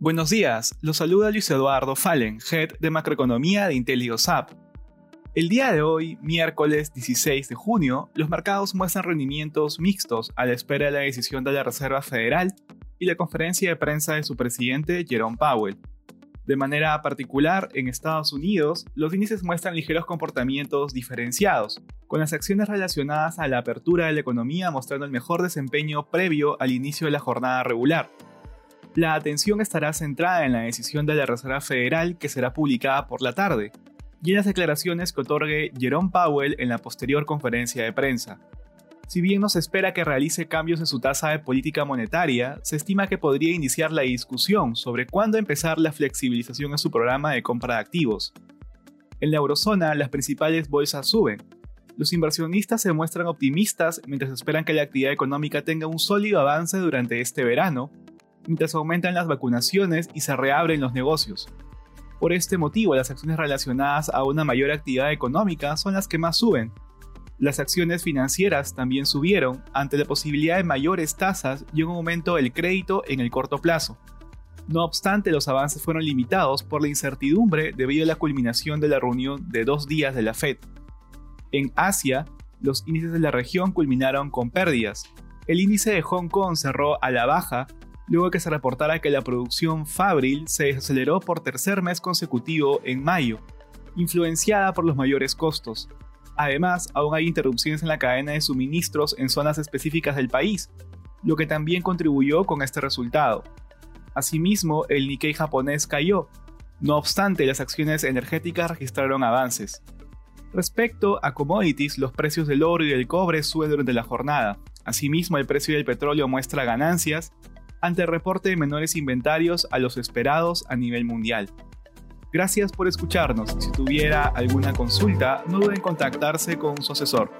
Buenos días, los saluda Luis Eduardo Fallen, Head de Macroeconomía de IntelioSAP. El día de hoy, miércoles 16 de junio, los mercados muestran rendimientos mixtos a la espera de la decisión de la Reserva Federal y la conferencia de prensa de su presidente Jerome Powell. De manera particular, en Estados Unidos, los índices muestran ligeros comportamientos diferenciados, con las acciones relacionadas a la apertura de la economía mostrando el mejor desempeño previo al inicio de la jornada regular, la atención estará centrada en la decisión de la Reserva Federal que será publicada por la tarde y en las declaraciones que otorgue Jerome Powell en la posterior conferencia de prensa. Si bien no se espera que realice cambios en su tasa de política monetaria, se estima que podría iniciar la discusión sobre cuándo empezar la flexibilización en su programa de compra de activos. En la eurozona, las principales bolsas suben. Los inversionistas se muestran optimistas mientras esperan que la actividad económica tenga un sólido avance durante este verano mientras aumentan las vacunaciones y se reabren los negocios. Por este motivo, las acciones relacionadas a una mayor actividad económica son las que más suben. Las acciones financieras también subieron ante la posibilidad de mayores tasas y un aumento del crédito en el corto plazo. No obstante, los avances fueron limitados por la incertidumbre debido a la culminación de la reunión de dos días de la Fed. En Asia, los índices de la región culminaron con pérdidas. El índice de Hong Kong cerró a la baja luego que se reportara que la producción fabril se desaceleró por tercer mes consecutivo en mayo, influenciada por los mayores costos. Además, aún hay interrupciones en la cadena de suministros en zonas específicas del país, lo que también contribuyó con este resultado. Asimismo, el Nikkei japonés cayó. No obstante, las acciones energéticas registraron avances. Respecto a commodities, los precios del oro y del cobre suben durante la jornada. Asimismo, el precio del petróleo muestra ganancias ante el reporte de menores inventarios a los esperados a nivel mundial. Gracias por escucharnos. Si tuviera alguna consulta, no duden en contactarse con su asesor.